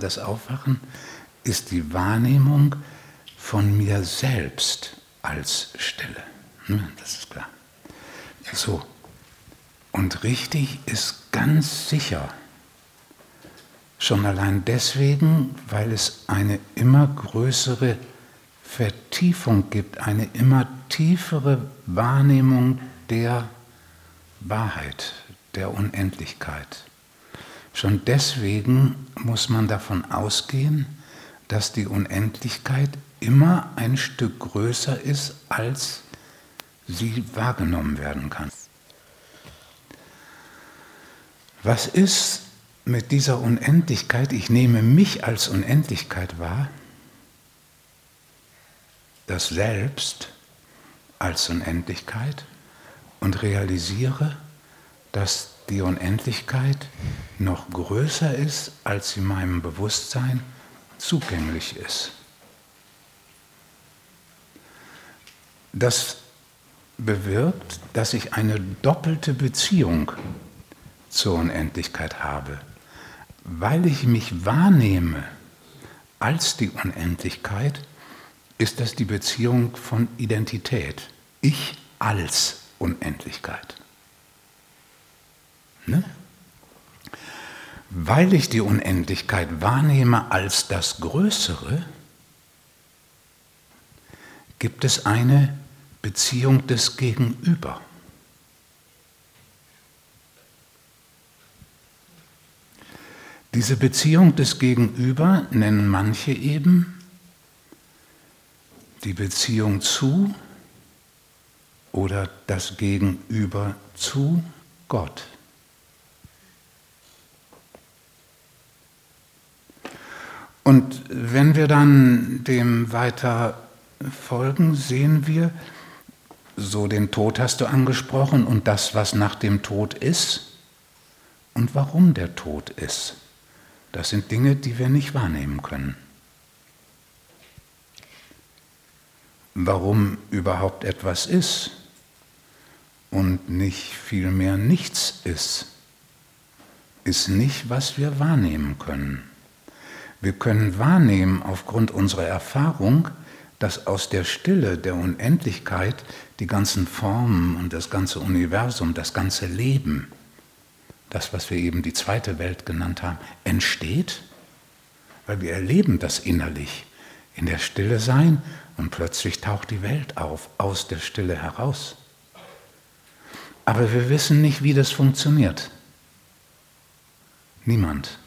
Das Aufwachen ist die Wahrnehmung von mir selbst als Stille. Hm, das ist klar. So. Und richtig ist ganz sicher, schon allein deswegen, weil es eine immer größere Vertiefung gibt, eine immer tiefere Wahrnehmung der Wahrheit, der Unendlichkeit. Schon deswegen muss man davon ausgehen, dass die Unendlichkeit immer ein Stück größer ist, als sie wahrgenommen werden kann. Was ist mit dieser Unendlichkeit? Ich nehme mich als Unendlichkeit wahr, das Selbst als Unendlichkeit und realisiere, dass die Unendlichkeit noch größer ist, als sie meinem Bewusstsein zugänglich ist. Das bewirkt, dass ich eine doppelte Beziehung zur Unendlichkeit habe. Weil ich mich wahrnehme als die Unendlichkeit, ist das die Beziehung von Identität. Ich als Unendlichkeit. Ne? Weil ich die Unendlichkeit wahrnehme als das Größere, gibt es eine Beziehung des Gegenüber. Diese Beziehung des Gegenüber nennen manche eben die Beziehung zu oder das Gegenüber zu Gott. Und wenn wir dann dem weiter folgen, sehen wir, so den Tod hast du angesprochen und das, was nach dem Tod ist und warum der Tod ist. Das sind Dinge, die wir nicht wahrnehmen können. Warum überhaupt etwas ist und nicht vielmehr nichts ist, ist nicht, was wir wahrnehmen können. Wir können wahrnehmen aufgrund unserer Erfahrung, dass aus der Stille der Unendlichkeit die ganzen Formen und das ganze Universum, das ganze Leben, das, was wir eben die zweite Welt genannt haben, entsteht, weil wir erleben das innerlich in der Stille sein und plötzlich taucht die Welt auf, aus der Stille heraus. Aber wir wissen nicht, wie das funktioniert. Niemand.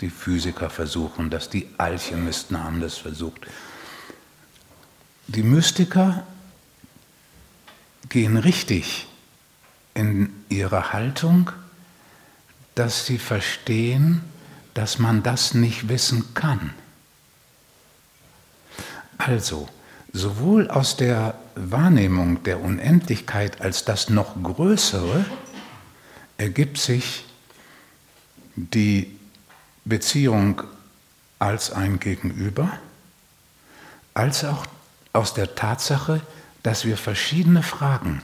Die Physiker versuchen das, die Alchemisten haben das versucht. Die Mystiker gehen richtig in ihrer Haltung, dass sie verstehen, dass man das nicht wissen kann. Also, sowohl aus der Wahrnehmung der Unendlichkeit als das noch Größere ergibt sich die Beziehung als ein Gegenüber, als auch aus der Tatsache, dass wir verschiedene Fragen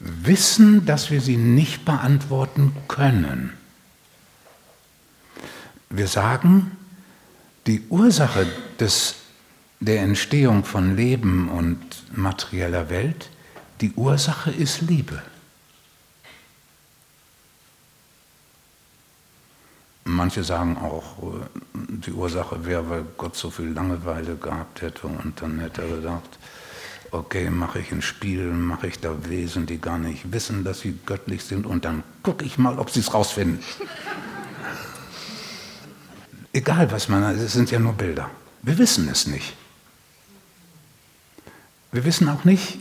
wissen, dass wir sie nicht beantworten können. Wir sagen, die Ursache des, der Entstehung von Leben und materieller Welt, die Ursache ist Liebe. Manche sagen auch, äh, die Ursache wäre, weil Gott so viel Langeweile gehabt hätte und dann hätte er gesagt, okay, mache ich ein Spiel, mache ich da Wesen, die gar nicht wissen, dass sie göttlich sind und dann gucke ich mal, ob sie es rausfinden. Egal was man, es sind ja nur Bilder. Wir wissen es nicht. Wir wissen auch nicht,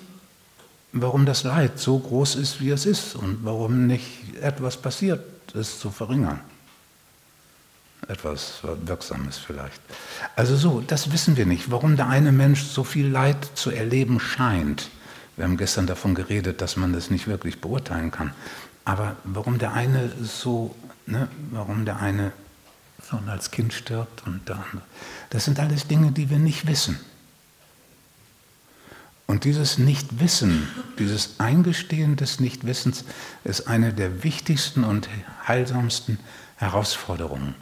warum das Leid so groß ist, wie es ist und warum nicht etwas passiert, es zu verringern etwas Wirksames vielleicht. Also so, das wissen wir nicht, warum der eine Mensch so viel Leid zu erleben scheint. Wir haben gestern davon geredet, dass man das nicht wirklich beurteilen kann. Aber warum der eine so, ne, warum der eine schon als Kind stirbt und der andere, das sind alles Dinge, die wir nicht wissen. Und dieses Nichtwissen, dieses Eingestehen des Nichtwissens ist eine der wichtigsten und heilsamsten Herausforderungen.